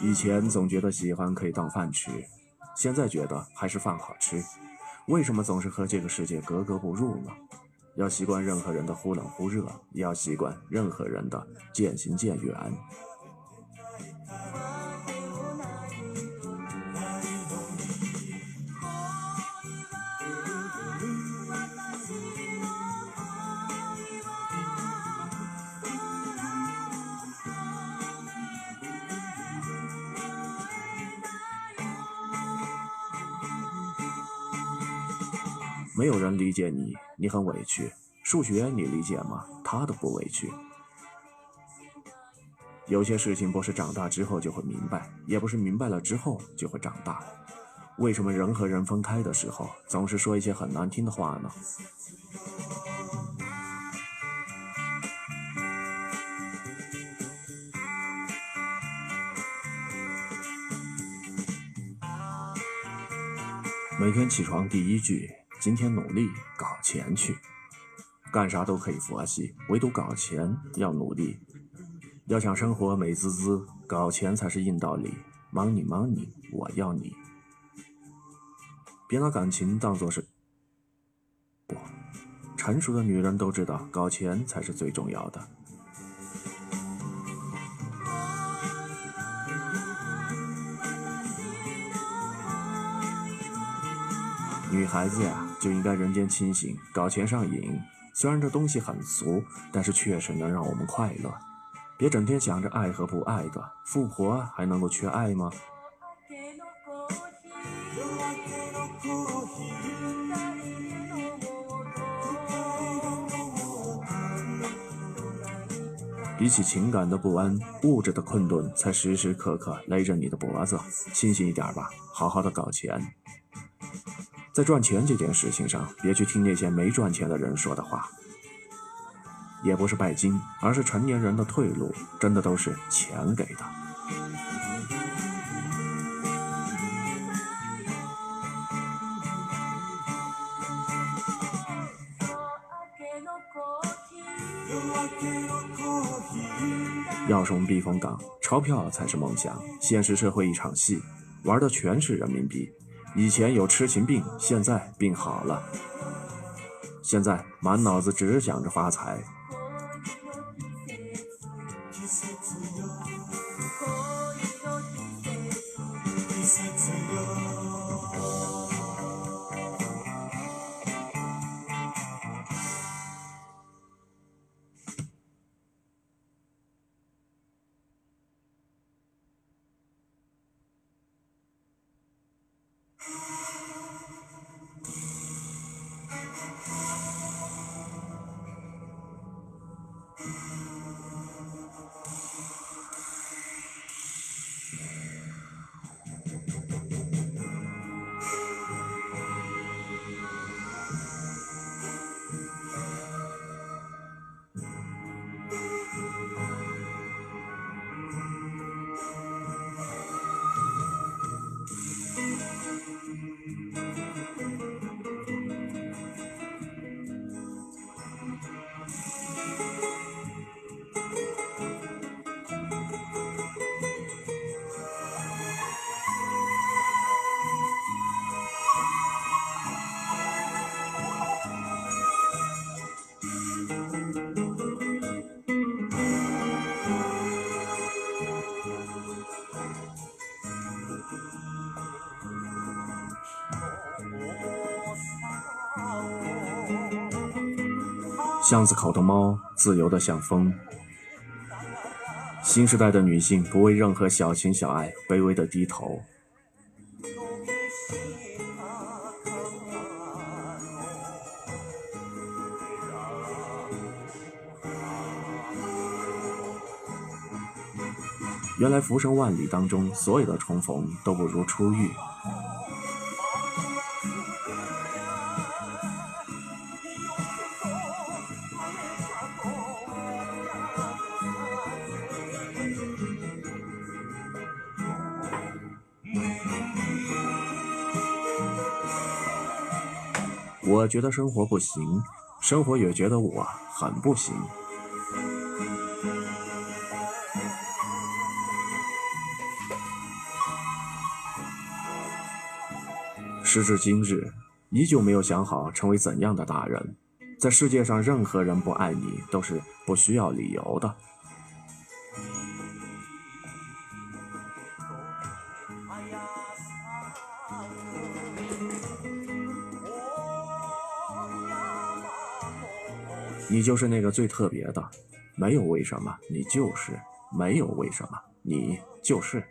以前总觉得喜欢可以当饭吃，现在觉得还是饭好吃。为什么总是和这个世界格格不入呢？要习惯任何人的忽冷忽热，也要习惯任何人的渐行渐远。没有人理解你，你很委屈。数学你理解吗？他都不委屈。有些事情不是长大之后就会明白，也不是明白了之后就会长大。为什么人和人分开的时候总是说一些很难听的话呢？每天起床第一句。今天努力搞钱去，干啥都可以佛系，唯独搞钱要努力。要想生活美滋滋，搞钱才是硬道理。Money money，我要你。别拿感情当做是不成熟的女人都知道，搞钱才是最重要的。女孩子呀。就应该人间清醒，搞钱上瘾。虽然这东西很俗，但是确实能让我们快乐。别整天想着爱和不爱的，富婆还能够缺爱吗？比起情感的不安，物质的困顿才时时刻刻勒着你的脖子。清醒一点吧，好好的搞钱。在赚钱这件事情上，别去听那些没赚钱的人说的话。也不是拜金，而是成年人的退路，真的都是钱给的。要什么避风港，钞票才是梦想。现实社会一场戏，玩的全是人民币。以前有痴情病，现在病好了。现在满脑子只想着发财。巷子口的猫自由的像风。新时代的女性不为任何小情小爱卑微的低头。原来浮生万里当中，所有的重逢都不如初遇。我觉得生活不行，生活也觉得我很不行。时至今日，依旧没有想好成为怎样的大人。在世界上，任何人不爱你都是不需要理由的。你就是那个最特别的，没有为什么，你就是没有为什么，你就是。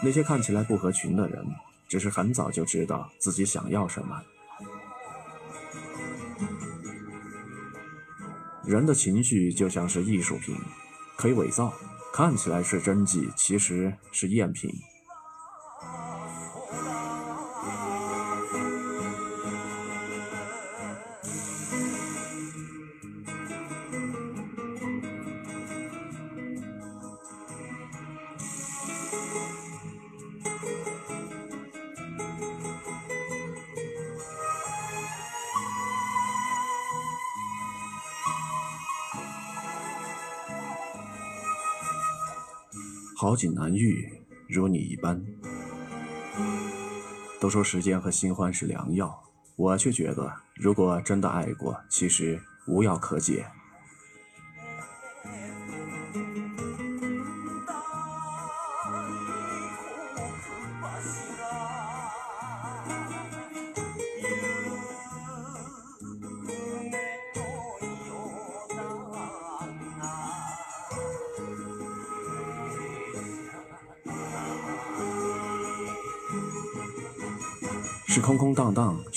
那些看起来不合群的人，只是很早就知道自己想要什么。人的情绪就像是艺术品，可以伪造，看起来是真迹，其实是赝品。时间和新欢是良药，我却觉得，如果真的爱过，其实无药可解。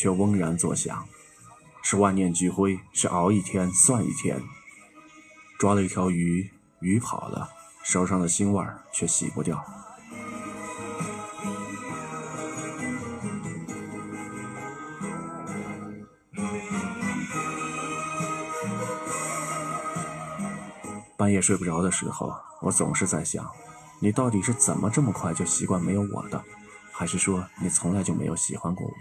却嗡然作响；是万念俱灰，是熬一天算一天。抓了一条鱼，鱼跑了，手上的腥味却洗不掉。半夜睡不着的时候，我总是在想，你到底是怎么这么快就习惯没有我的？还是说你从来就没有喜欢过我？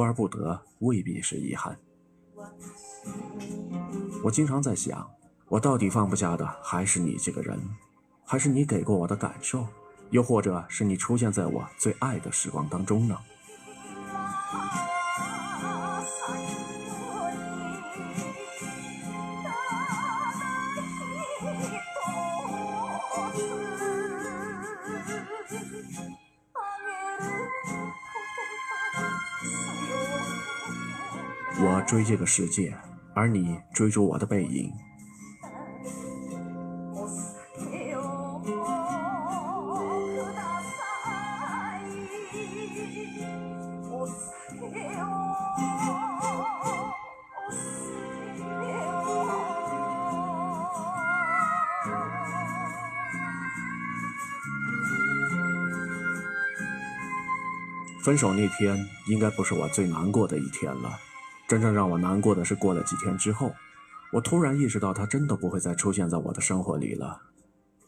求而不得未必是遗憾。我经常在想，我到底放不下的还是你这个人，还是你给过我的感受，又或者是你出现在我最爱的时光当中呢？我追这个世界，而你追逐我的背影。分手那天，应该不是我最难过的一天了。真正让我难过的是，过了几天之后，我突然意识到他真的不会再出现在我的生活里了。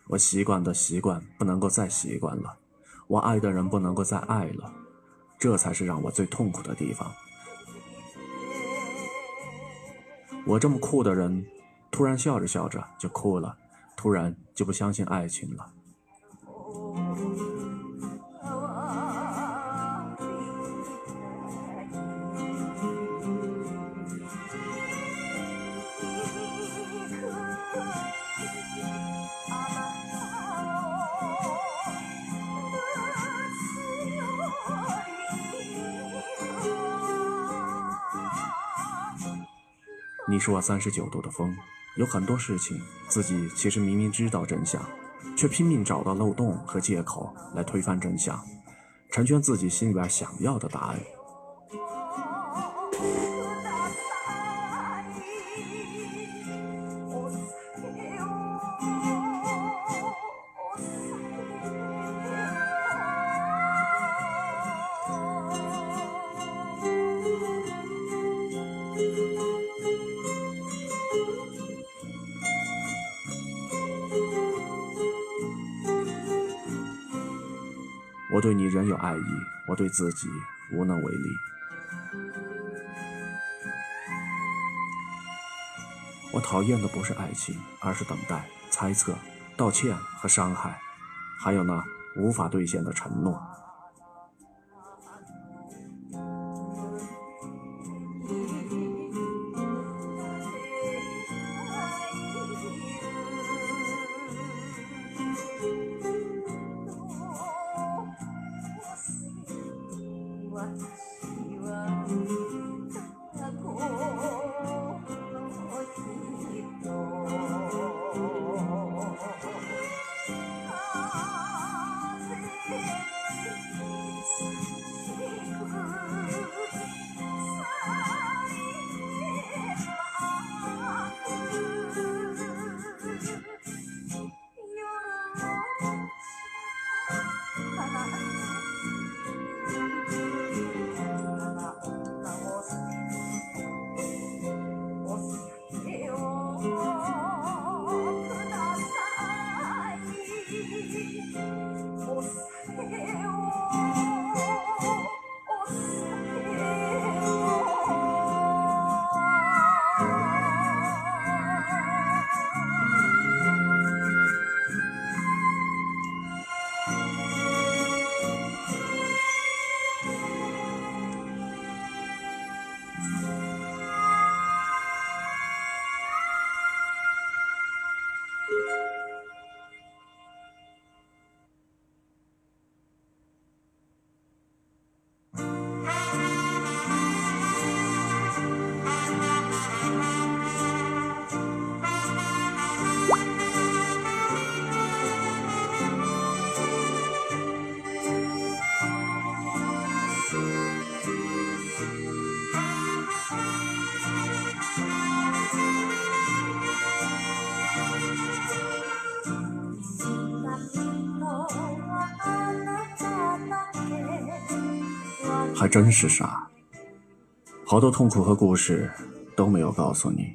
我习惯的习惯不能够再习惯了，我爱的人不能够再爱了，这才是让我最痛苦的地方。我这么酷的人，突然笑着笑着就哭了，突然就不相信爱情了。你是我三十九度的风，有很多事情自己其实明明知道真相，却拼命找到漏洞和借口来推翻真相，成全自己心里边想要的答案。对你仍有爱意，我对自己无能为力。我讨厌的不是爱情，而是等待、猜测、道歉和伤害，还有那无法兑现的承诺。真是傻，好多痛苦和故事都没有告诉你。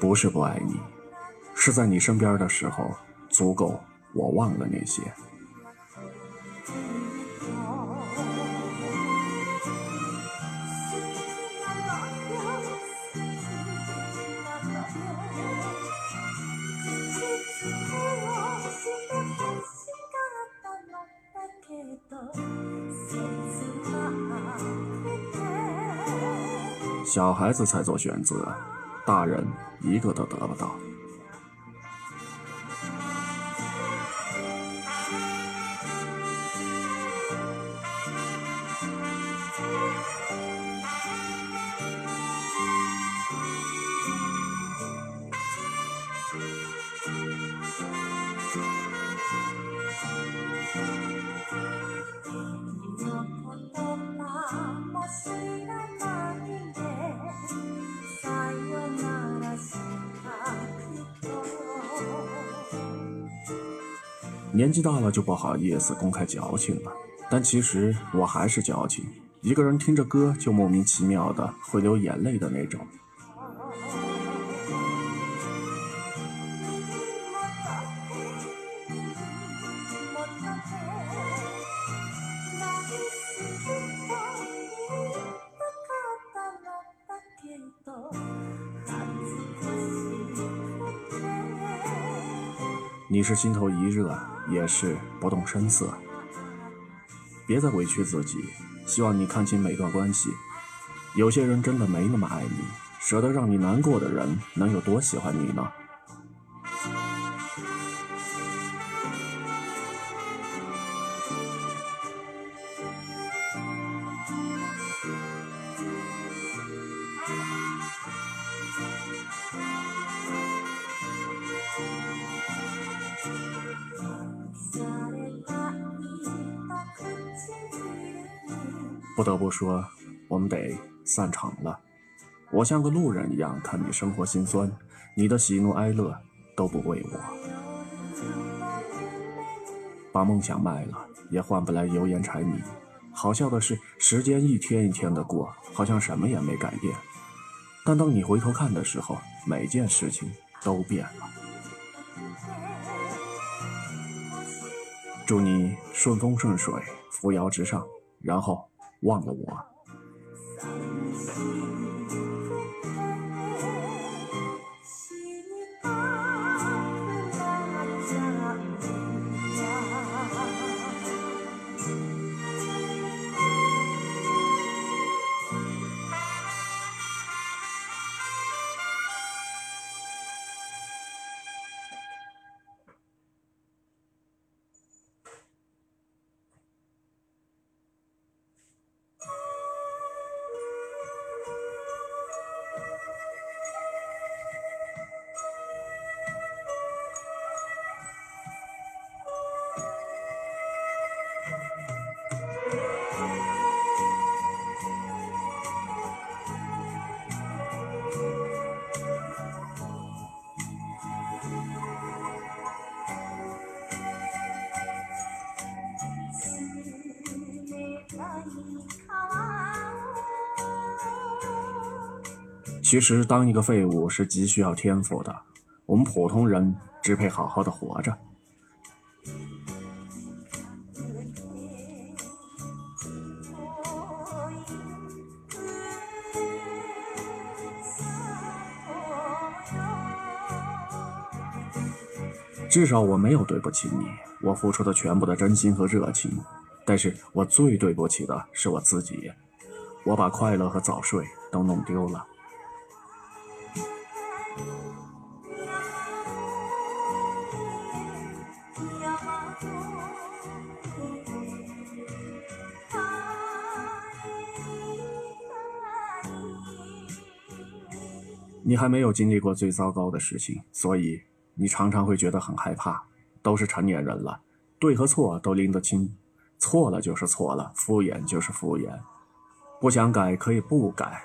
不是不爱你，是在你身边的时候足够，我忘了那些。小孩子才做选择，大人一个都得不到。纪大了就不好意思公开矫情了，但其实我还是矫情。一个人听着歌就莫名其妙的会流眼泪的那种。你是心头一热，也是不动声色。别再委屈自己，希望你看清每段关系。有些人真的没那么爱你，舍得让你难过的人，能有多喜欢你呢？说，我们得散场了。我像个路人一样看你生活辛酸，你的喜怒哀乐都不为我。把梦想卖了，也换不来油盐柴米。好笑的是，时间一天一天的过，好像什么也没改变。但当你回头看的时候，每件事情都变了。祝你顺风顺水，扶摇直上，然后。忘了我。其实，当一个废物是极需要天赋的。我们普通人只配好好的活着。至少我没有对不起你，我付出的全部的真心和热情。但是我最对不起的是我自己，我把快乐和早睡都弄丢了。你还没有经历过最糟糕的事情，所以你常常会觉得很害怕。都是成年人了，对和错都拎得清，错了就是错了，敷衍就是敷衍，不想改可以不改，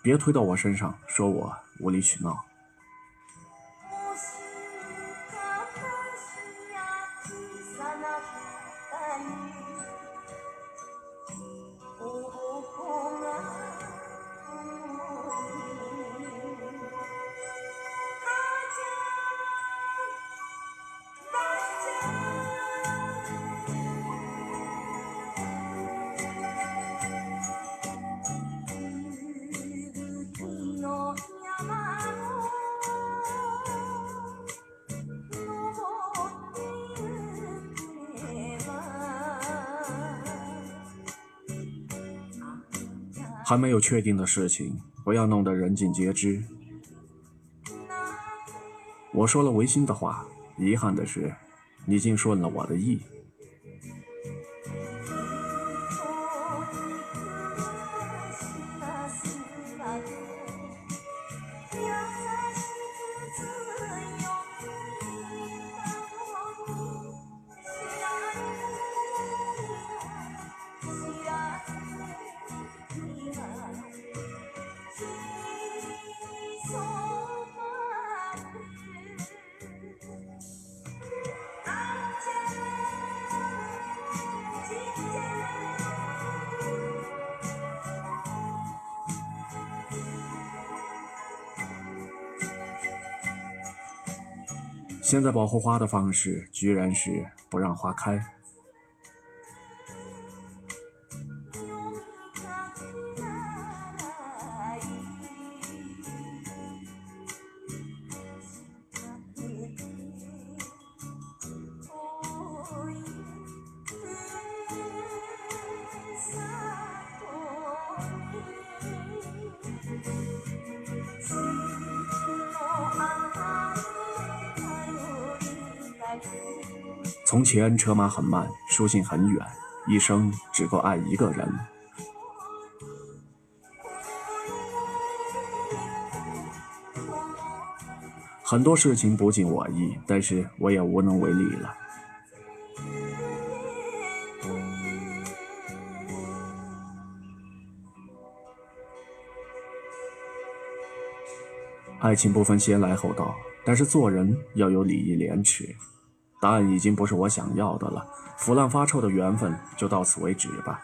别推到我身上，说我无理取闹。还没有确定的事情，不要弄得人尽皆知。我说了违心的话，遗憾的是，你竟顺了我的意。现在保护花的方式，居然是不让花开。从前车马很慢，书信很远，一生只够爱一个人。很多事情不尽我意，但是我也无能为力了。爱情不分先来后到，但是做人要有礼义廉耻。答案已经不是我想要的了，腐烂发臭的缘分就到此为止吧。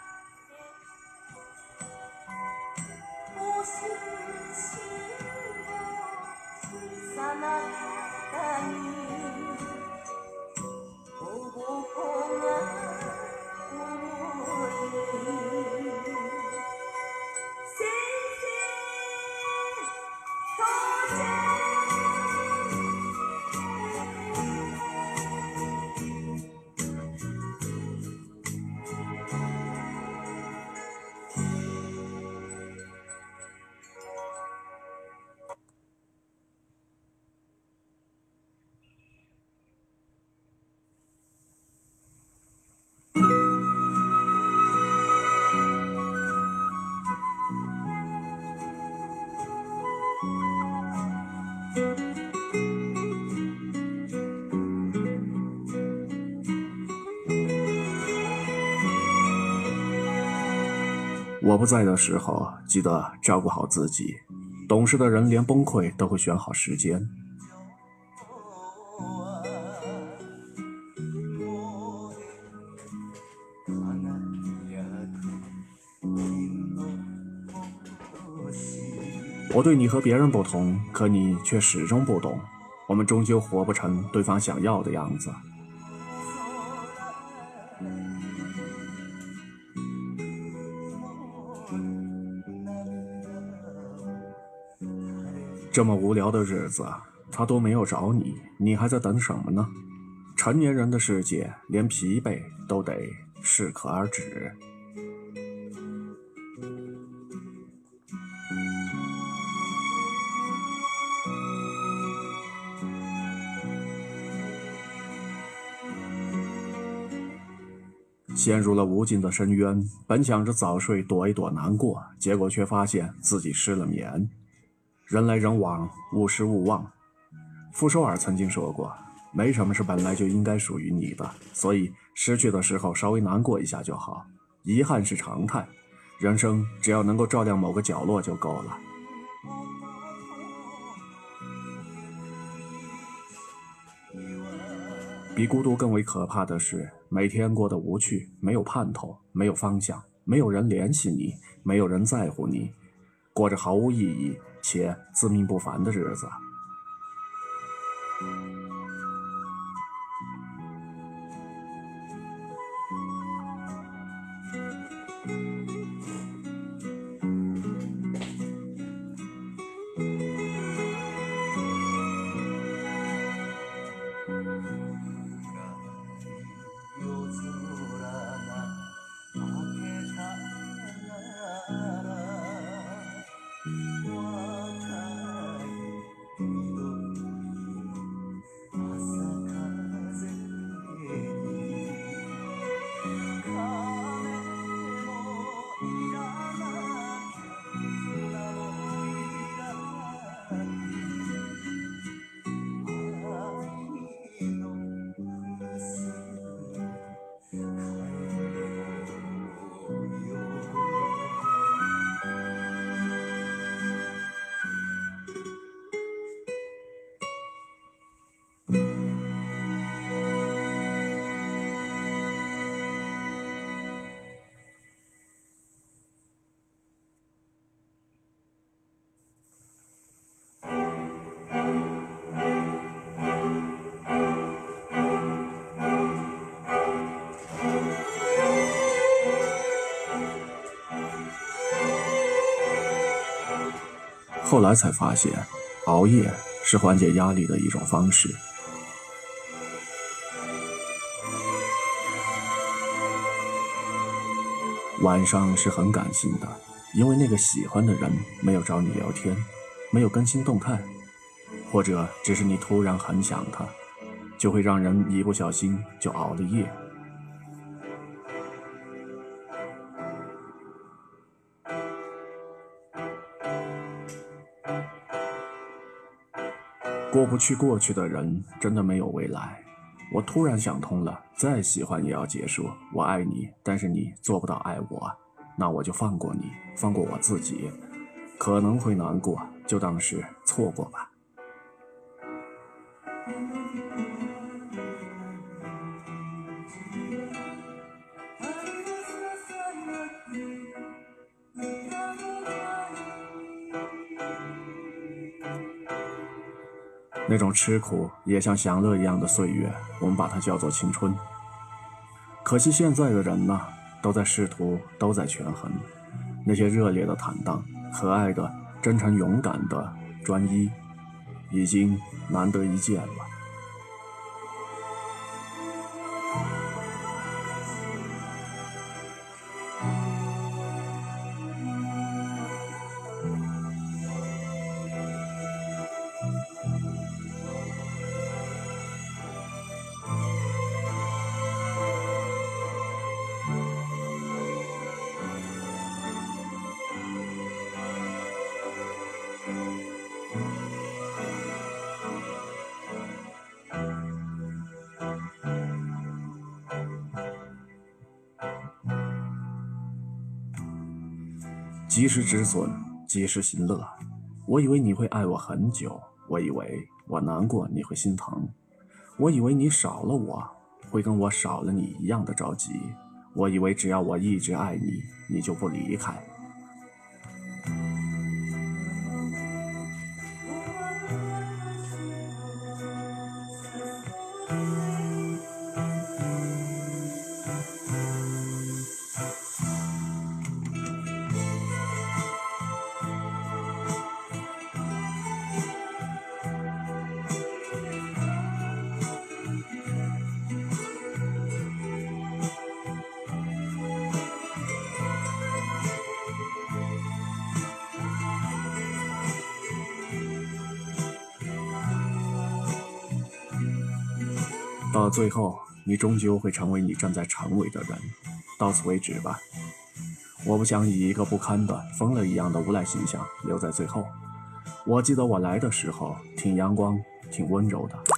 在的时候，记得照顾好自己。懂事的人连崩溃都会选好时间。我对你和别人不同，可你却始终不懂。我们终究活不成对方想要的样子。这么无聊的日子，他都没有找你，你还在等什么呢？成年人的世界，连疲惫都得适可而止。陷入了无尽的深渊，本想着早睡躲一躲难过，结果却发现自己失了眠。人来人往，勿失勿忘。傅首尔曾经说过：“没什么是本来就应该属于你的，所以失去的时候稍微难过一下就好。遗憾是常态，人生只要能够照亮某个角落就够了。”比孤独更为可怕的是，每天过得无趣，没有盼头，没有方向，没有人联系你，没有人在乎你，过着毫无意义。且自命不凡的日子。后来才发现，熬夜是缓解压力的一种方式。晚上是很感性的，因为那个喜欢的人没有找你聊天，没有更新动态，或者只是你突然很想他。就会让人一不小心就熬了夜。不去过去的人，真的没有未来。我突然想通了，再喜欢也要结束。我爱你，但是你做不到爱我，那我就放过你，放过我自己。可能会难过，就当是错过吧。那种吃苦也像享乐一样的岁月，我们把它叫做青春。可惜现在的人呢，都在试图，都在权衡。那些热烈的坦荡、可爱的、真诚勇敢的、专一，已经难得一见了。时止损，及时行乐。我以为你会爱我很久，我以为我难过你会心疼，我以为你少了我会跟我少了你一样的着急，我以为只要我一直爱你，你就不离开。到最后，你终究会成为你站在成为的人。到此为止吧，我不想以一个不堪的疯了一样的无赖形象留在最后。我记得我来的时候挺阳光，挺温柔的。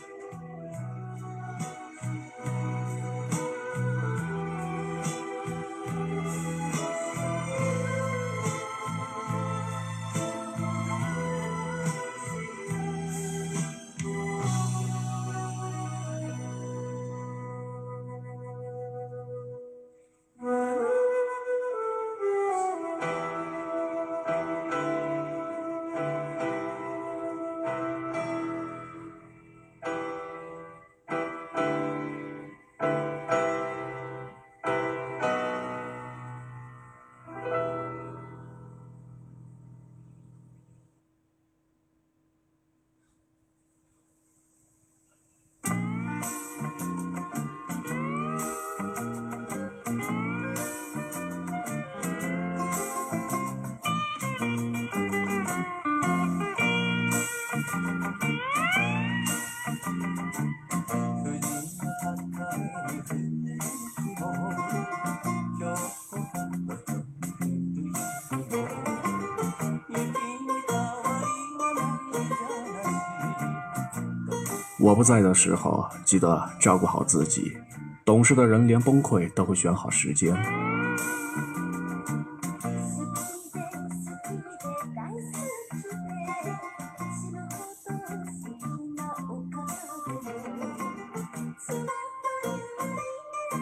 不在的时候，记得照顾好自己。懂事的人连崩溃都会选好时间。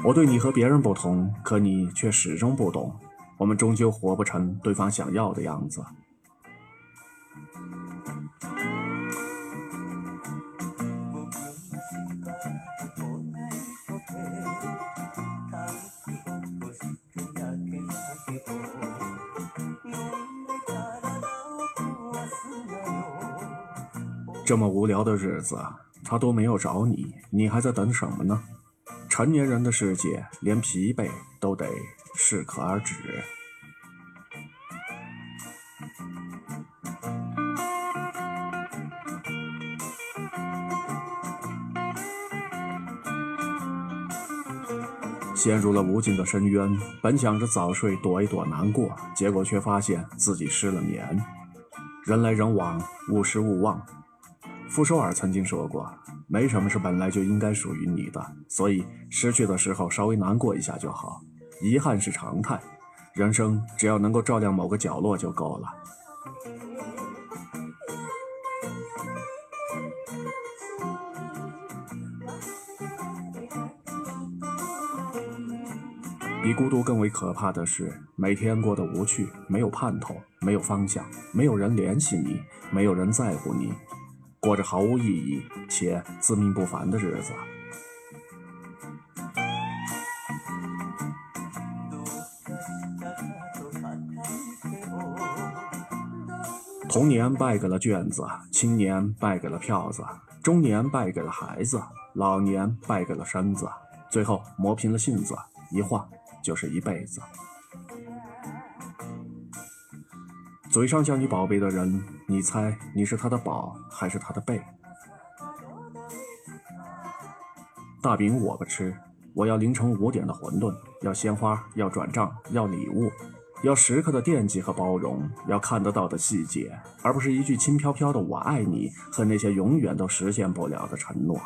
我对你和别人不同，可你却始终不懂。我们终究活不成对方想要的样子。这么无聊的日子，他都没有找你，你还在等什么呢？成年人的世界，连疲惫都得适可而止。陷入了无尽的深渊。本想着早睡躲一躲难过，结果却发现自己失了眠。人来人往，勿失勿忘。傅首尔曾经说过：“没什么是本来就应该属于你的，所以失去的时候稍微难过一下就好。遗憾是常态，人生只要能够照亮某个角落就够了。”比孤独更为可怕的是，每天过得无趣，没有盼头，没有方向，没有人联系你，没有人在乎你，过着毫无意义且自命不凡的日子。童年败给了卷子，青年败给了票子，中年败给了孩子，老年败给了身子，最后磨平了性子，一晃。就是一辈子。嘴上叫你宝贝的人，你猜你是他的宝还是他的贝？大饼我不吃，我要凌晨五点的馄饨，要鲜花，要转账，要礼物，要时刻的惦记和包容，要看得到的细节，而不是一句轻飘飘的“我爱你”和那些永远都实现不了的承诺。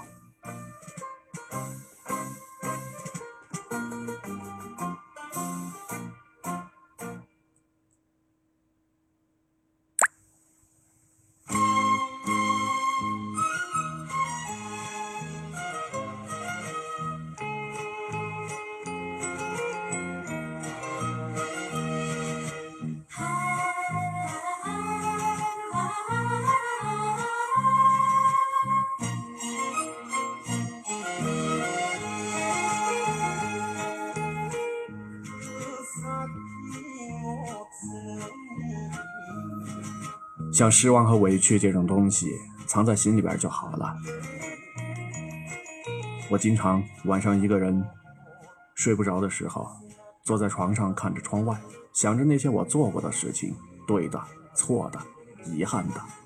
像失望和委屈这种东西，藏在心里边就好了。我经常晚上一个人睡不着的时候，坐在床上看着窗外，想着那些我做过的事情，对的、错的、遗憾的。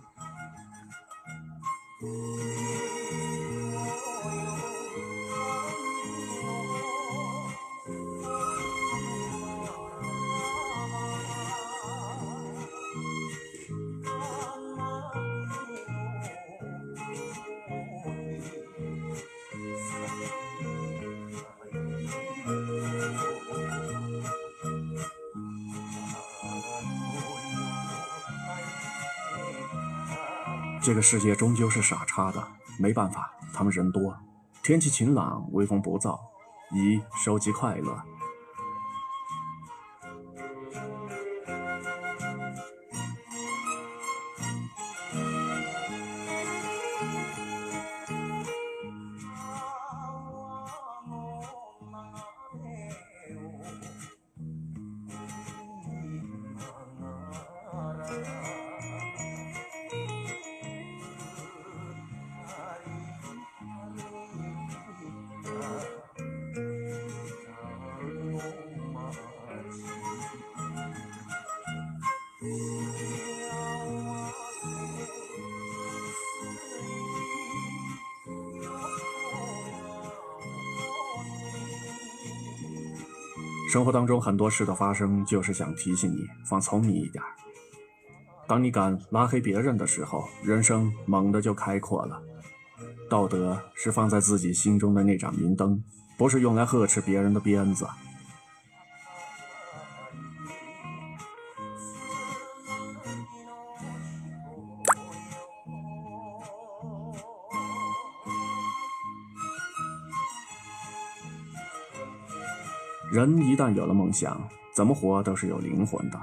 世界终究是傻叉的，没办法，他们人多。天气晴朗，微风不燥，一收集快乐。生活当中很多事的发生，就是想提醒你放聪明一点。当你敢拉黑别人的时候，人生猛地就开阔了。道德是放在自己心中的那盏明灯，不是用来呵斥别人的鞭子。人一旦有了梦想，怎么活都是有灵魂的。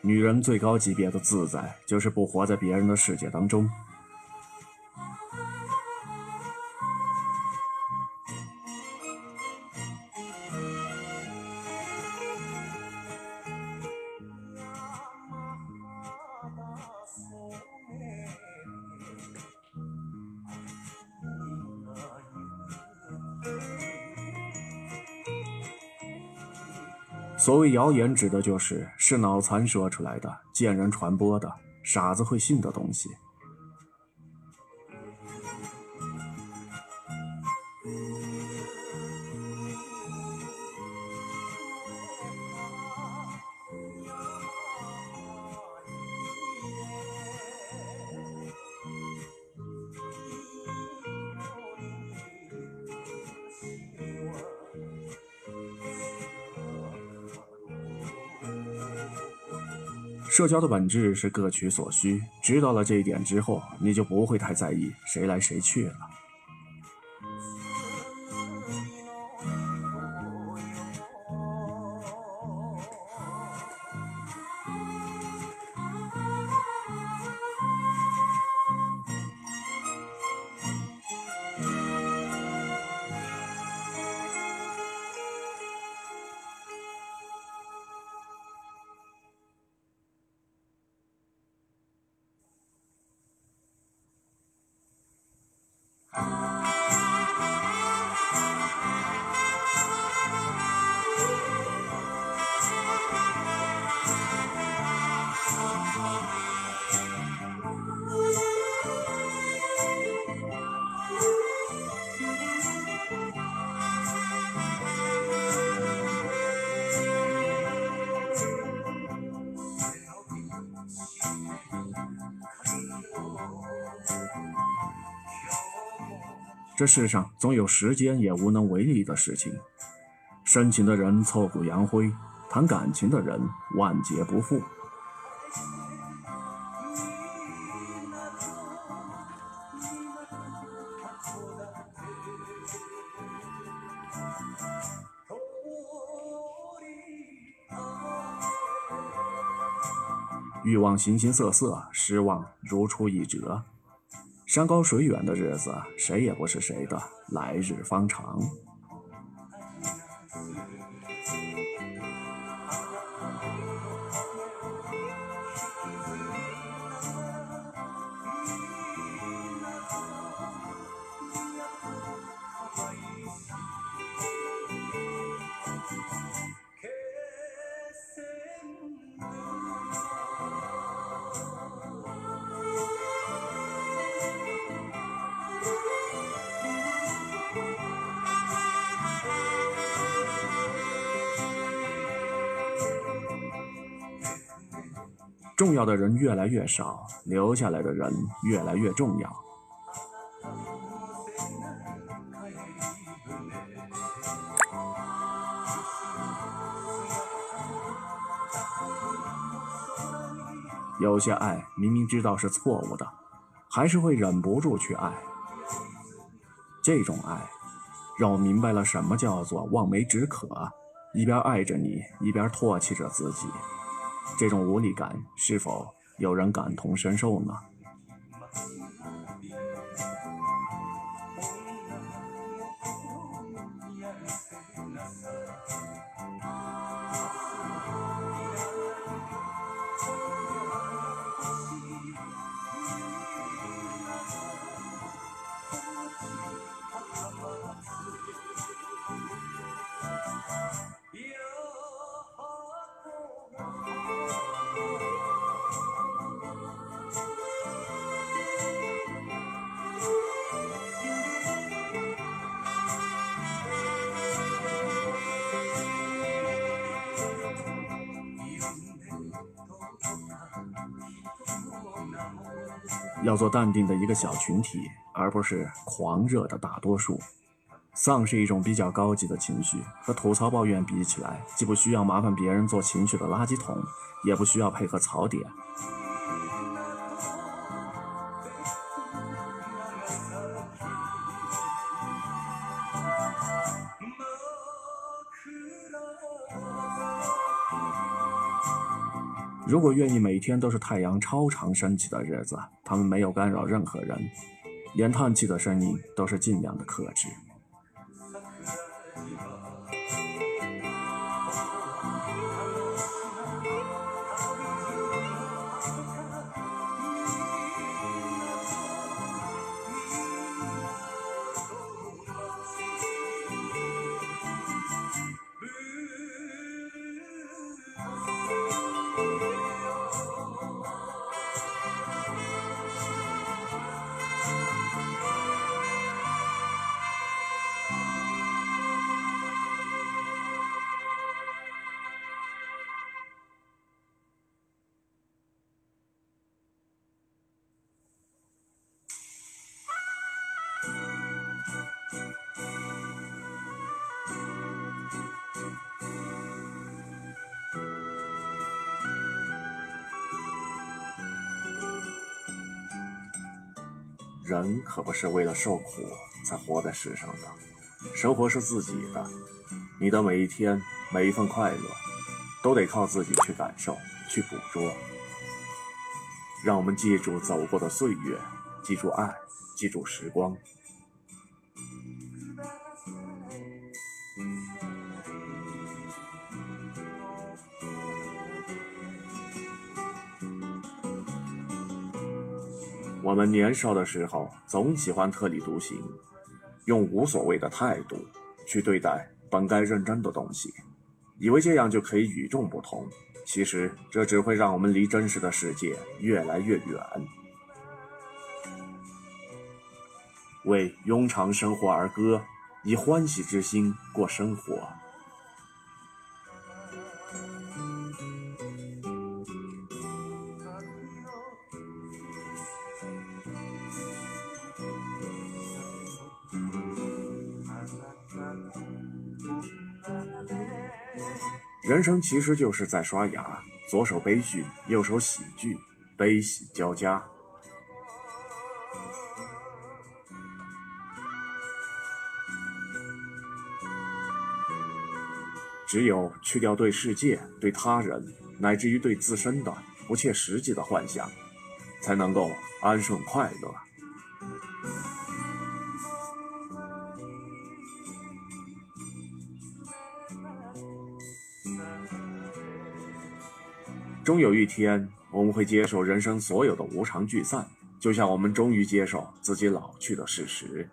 女人最高级别的自在，就是不活在别人的世界当中。所谓谣言，指的就是是脑残说出来的、见人传播的、傻子会信的东西。社交的本质是各取所需，知道了这一点之后，你就不会太在意谁来谁去了。世上总有时间也无能为力的事情，深情的人挫骨扬灰，谈感情的人万劫不复。欲望形形色色，失望如出一辙。山高水远的日子，谁也不是谁的，来日方长。要的人越来越少，留下来的人越来越重要。有些爱明明知道是错误的，还是会忍不住去爱。这种爱，让我明白了什么叫做望梅止渴，一边爱着你，一边唾弃着自己。这种无力感，是否有人感同身受呢？要做淡定的一个小群体，而不是狂热的大多数。丧是一种比较高级的情绪，和吐槽抱怨比起来，既不需要麻烦别人做情绪的垃圾桶，也不需要配合槽点。如果愿意每天都是太阳超常升起的日子，他们没有干扰任何人，连叹气的声音都是尽量的克制。可不是为了受苦才活在世上的，生活是自己的，你的每一天每一份快乐，都得靠自己去感受、去捕捉。让我们记住走过的岁月，记住爱，记住时光。我们年少的时候，总喜欢特立独行，用无所谓的态度去对待本该认真的东西，以为这样就可以与众不同。其实，这只会让我们离真实的世界越来越远。为庸常生活而歌，以欢喜之心过生活。人生其实就是在刷牙，左手悲剧，右手喜剧，悲喜交加。只有去掉对世界、对他人，乃至于对自身的不切实际的幻想，才能够安顺快乐。终有一天，我们会接受人生所有的无常聚散，就像我们终于接受自己老去的事实。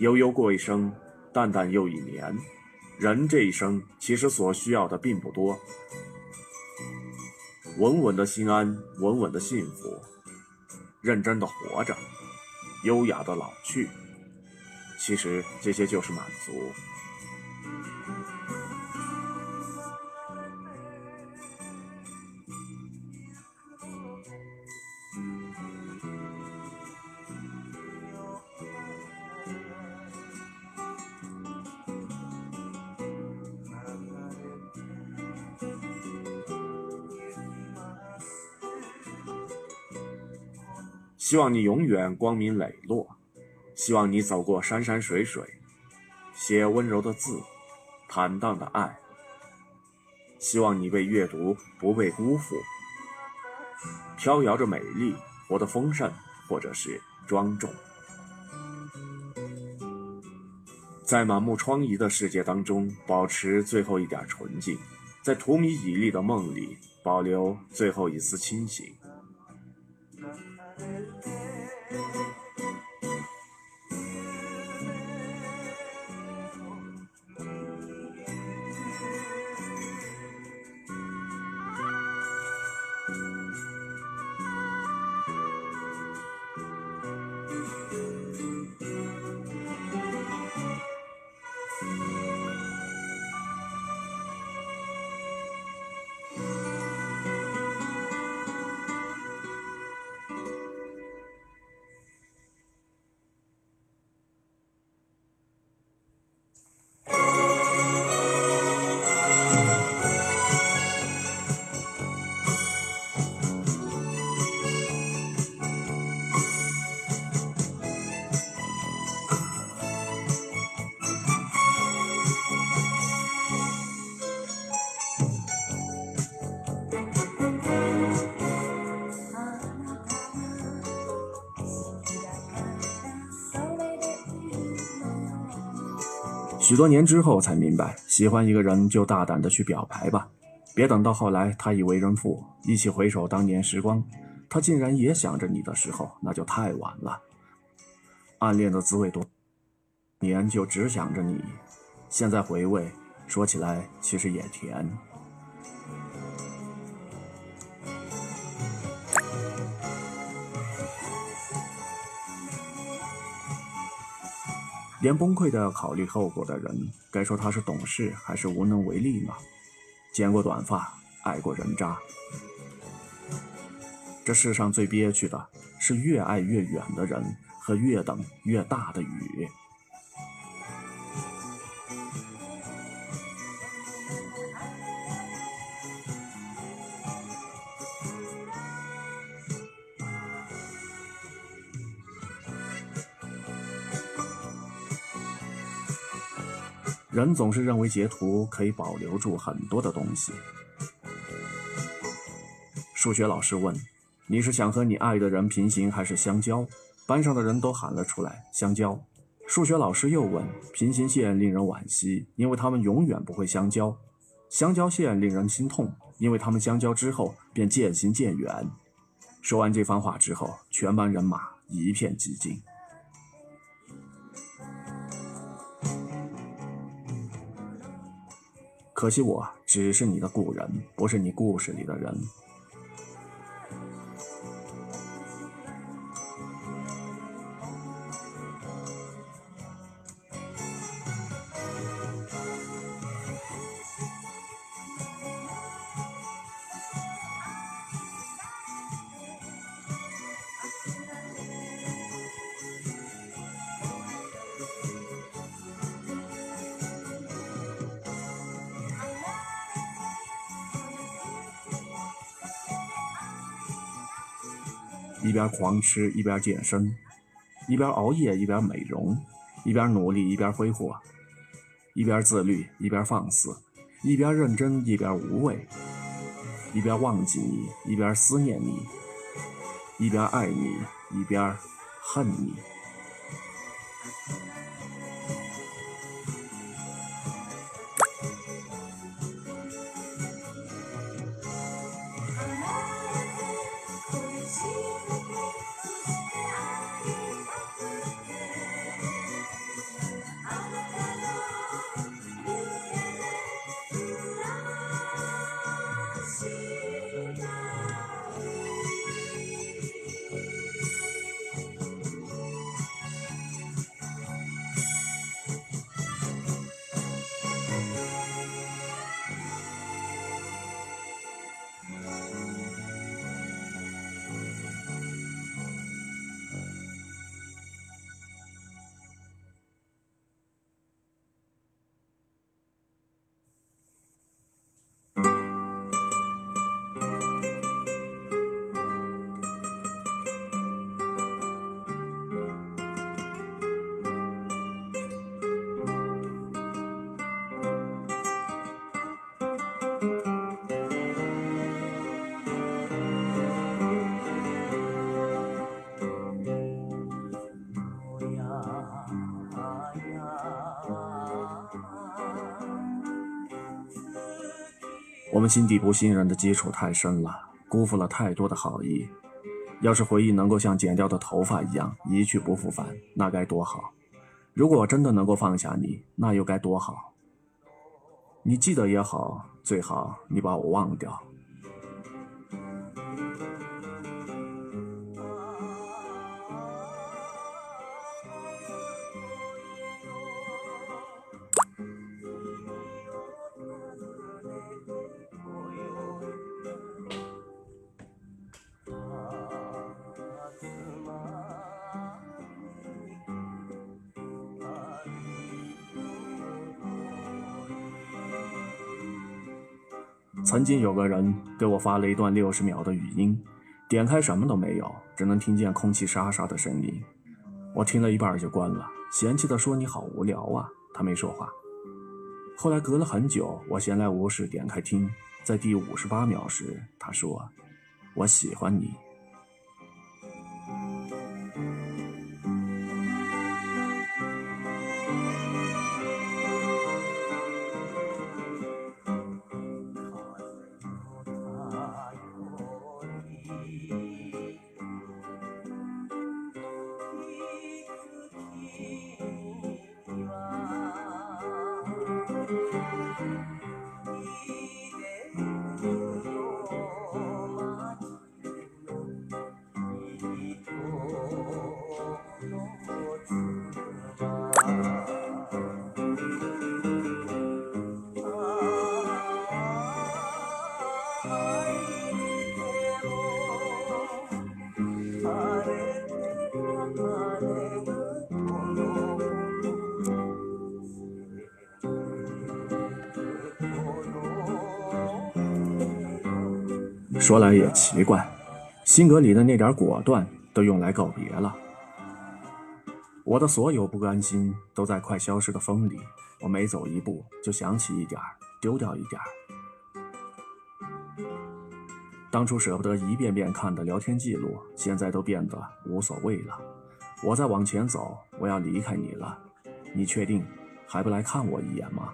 悠悠过一生，淡淡又一年。人这一生，其实所需要的并不多，稳稳的心安，稳稳的幸福，认真的活着，优雅的老去，其实这些就是满足。希望你永远光明磊落，希望你走过山山水水，写温柔的字，坦荡的爱。希望你被阅读，不被辜负，飘摇着美丽，活得丰盛，或者是庄重。在满目疮痍的世界当中，保持最后一点纯净；在荼蘼蚁粒的梦里，保留最后一丝清醒。许多年之后才明白，喜欢一个人就大胆的去表白吧，别等到后来他已为人父，一起回首当年时光，他竟然也想着你的时候，那就太晚了。暗恋的滋味多。年就只想着你。现在回味，说起来其实也甜。连崩溃都要考虑后果的人，该说他是懂事还是无能为力呢？剪过短发，爱过人渣。这世上最憋屈的是越爱越远的人和越等越大的雨。人总是认为截图可以保留住很多的东西。数学老师问：“你是想和你爱的人平行还是相交？”班上的人都喊了出来：“相交。”数学老师又问：“平行线令人惋惜，因为他们永远不会相交；相交线令人心痛，因为他们相交之后便渐行渐远。”说完这番话之后，全班人马一片寂静。可惜我只是你的故人，不是你故事里的人。一边狂吃一边健身，一边熬夜一边美容，一边努力一边挥霍，一边自律一边放肆，一边认真一边无畏，一边忘记你一边思念你，一边爱你一边恨你。我们心底不信任的基础太深了，辜负了太多的好意。要是回忆能够像剪掉的头发一样一去不复返，那该多好！如果我真的能够放下你，那又该多好！你记得也好，最好你把我忘掉。近有个人给我发了一段六十秒的语音，点开什么都没有，只能听见空气沙沙的声音。我听了一半就关了，嫌弃的说：“你好无聊啊。”他没说话。后来隔了很久，我闲来无事点开听，在第五十八秒时，他说：“我喜欢你。”说来也奇怪，性格里的那点果断都用来告别了。我的所有不甘心都在快消失的风里，我每走一步就想起一点，丢掉一点。当初舍不得一遍遍看的聊天记录，现在都变得无所谓了。我在往前走，我要离开你了，你确定还不来看我一眼吗？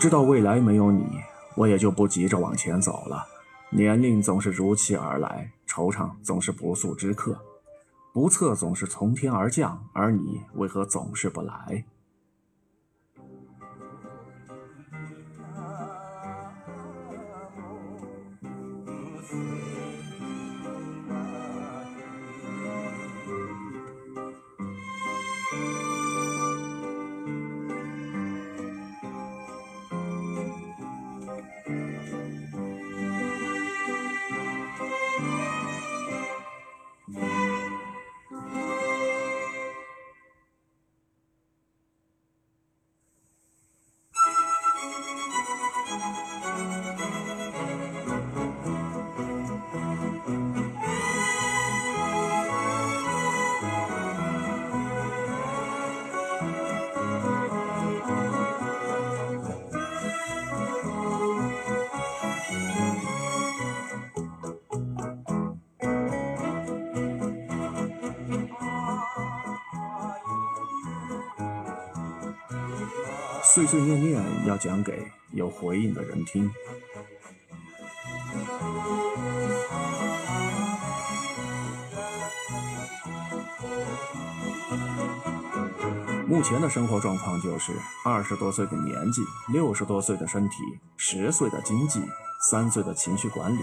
知道未来没有你，我也就不急着往前走了。年龄总是如期而来，惆怅总是不速之客，不测总是从天而降，而你为何总是不来？讲给有回应的人听。目前的生活状况就是二十多岁的年纪，六十多岁的身体，十岁的经济，三岁的情绪管理。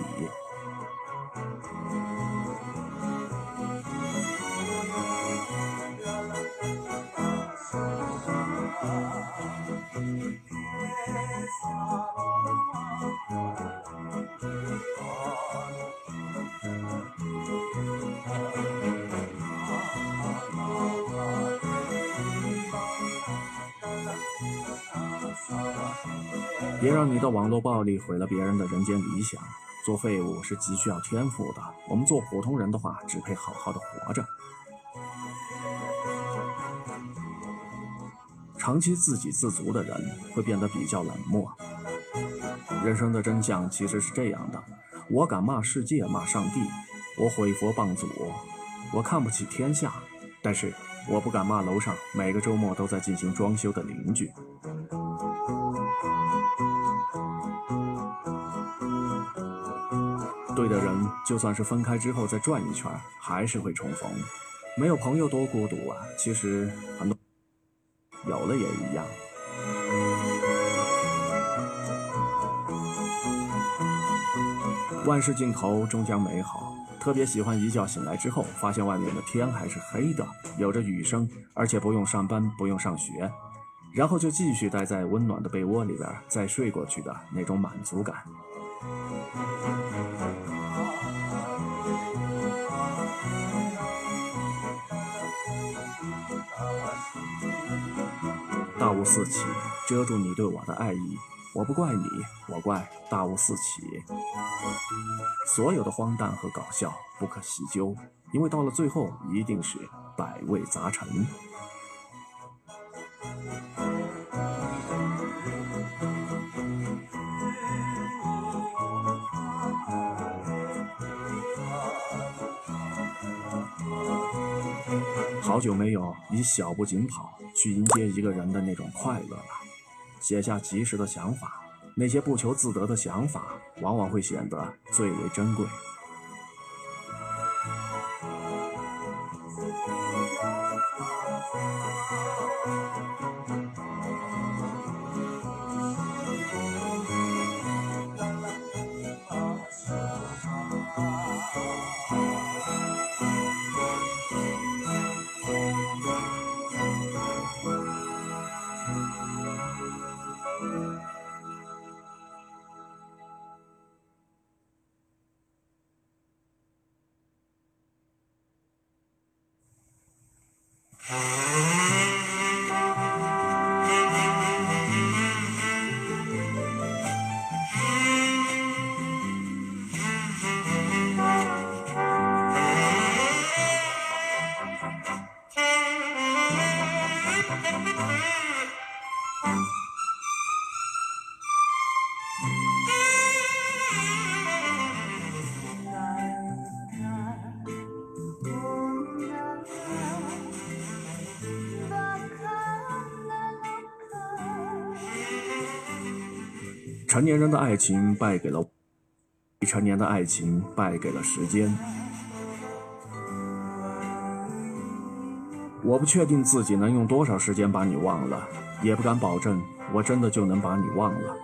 别让你的网络暴力毁了别人的人间理想。做废物是极需要天赋的，我们做普通人的话，只配好好的活着。长期自给自足的人会变得比较冷漠。人生的真相其实是这样的：我敢骂世界，骂上帝；我毁佛谤祖；我看不起天下，但是我不敢骂楼上每个周末都在进行装修的邻居。对的人，就算是分开之后再转一圈，还是会重逢。没有朋友多孤独啊！其实很多有了也一样。万事尽头终将美好。特别喜欢一觉醒来之后，发现外面的天还是黑的，有着雨声，而且不用上班，不用上学，然后就继续待在温暖的被窝里边，再睡过去的那种满足感。四起，遮住你对我的爱意。我不怪你，我怪大雾四起。所有的荒诞和搞笑不可细究，因为到了最后一定是百味杂陈。好久没有以小步紧跑去迎接一个人的那种快乐了。写下及时的想法，那些不求自得的想法，往往会显得最为珍贵。成年人的爱情败给了未成年的爱情败给了时间。我不确定自己能用多少时间把你忘了，也不敢保证我真的就能把你忘了。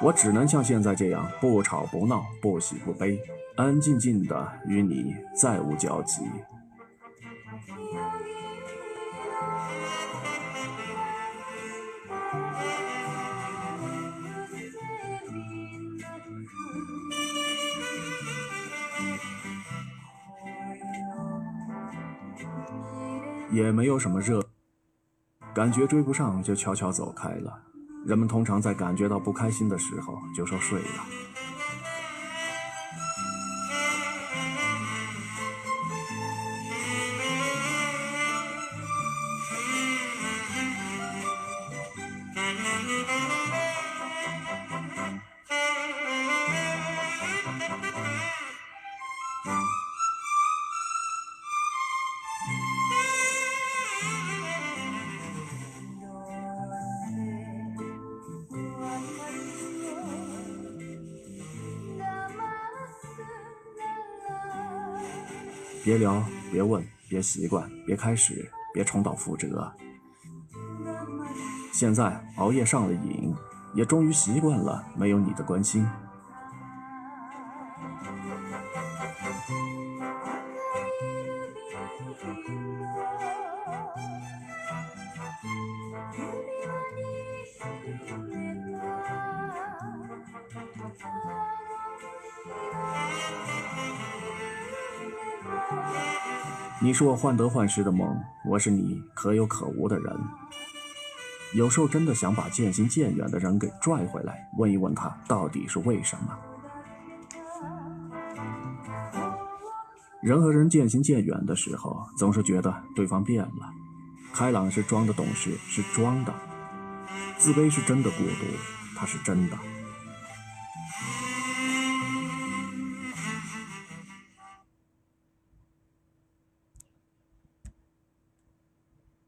我只能像现在这样，不吵不闹，不喜不悲，安安静静的与你再无交集。也没有什么热，感觉追不上就悄悄走开了。人们通常在感觉到不开心的时候就说睡了。习惯，别开始，别重蹈覆辙。现在熬夜上了瘾，也终于习惯了没有你的关心。是我患得患失的梦，我是你可有可无的人。有时候真的想把渐行渐远的人给拽回来，问一问他到底是为什么。人和人渐行渐远的时候，总是觉得对方变了。开朗是装的，懂事是装的，自卑是真的孤独，他是真的。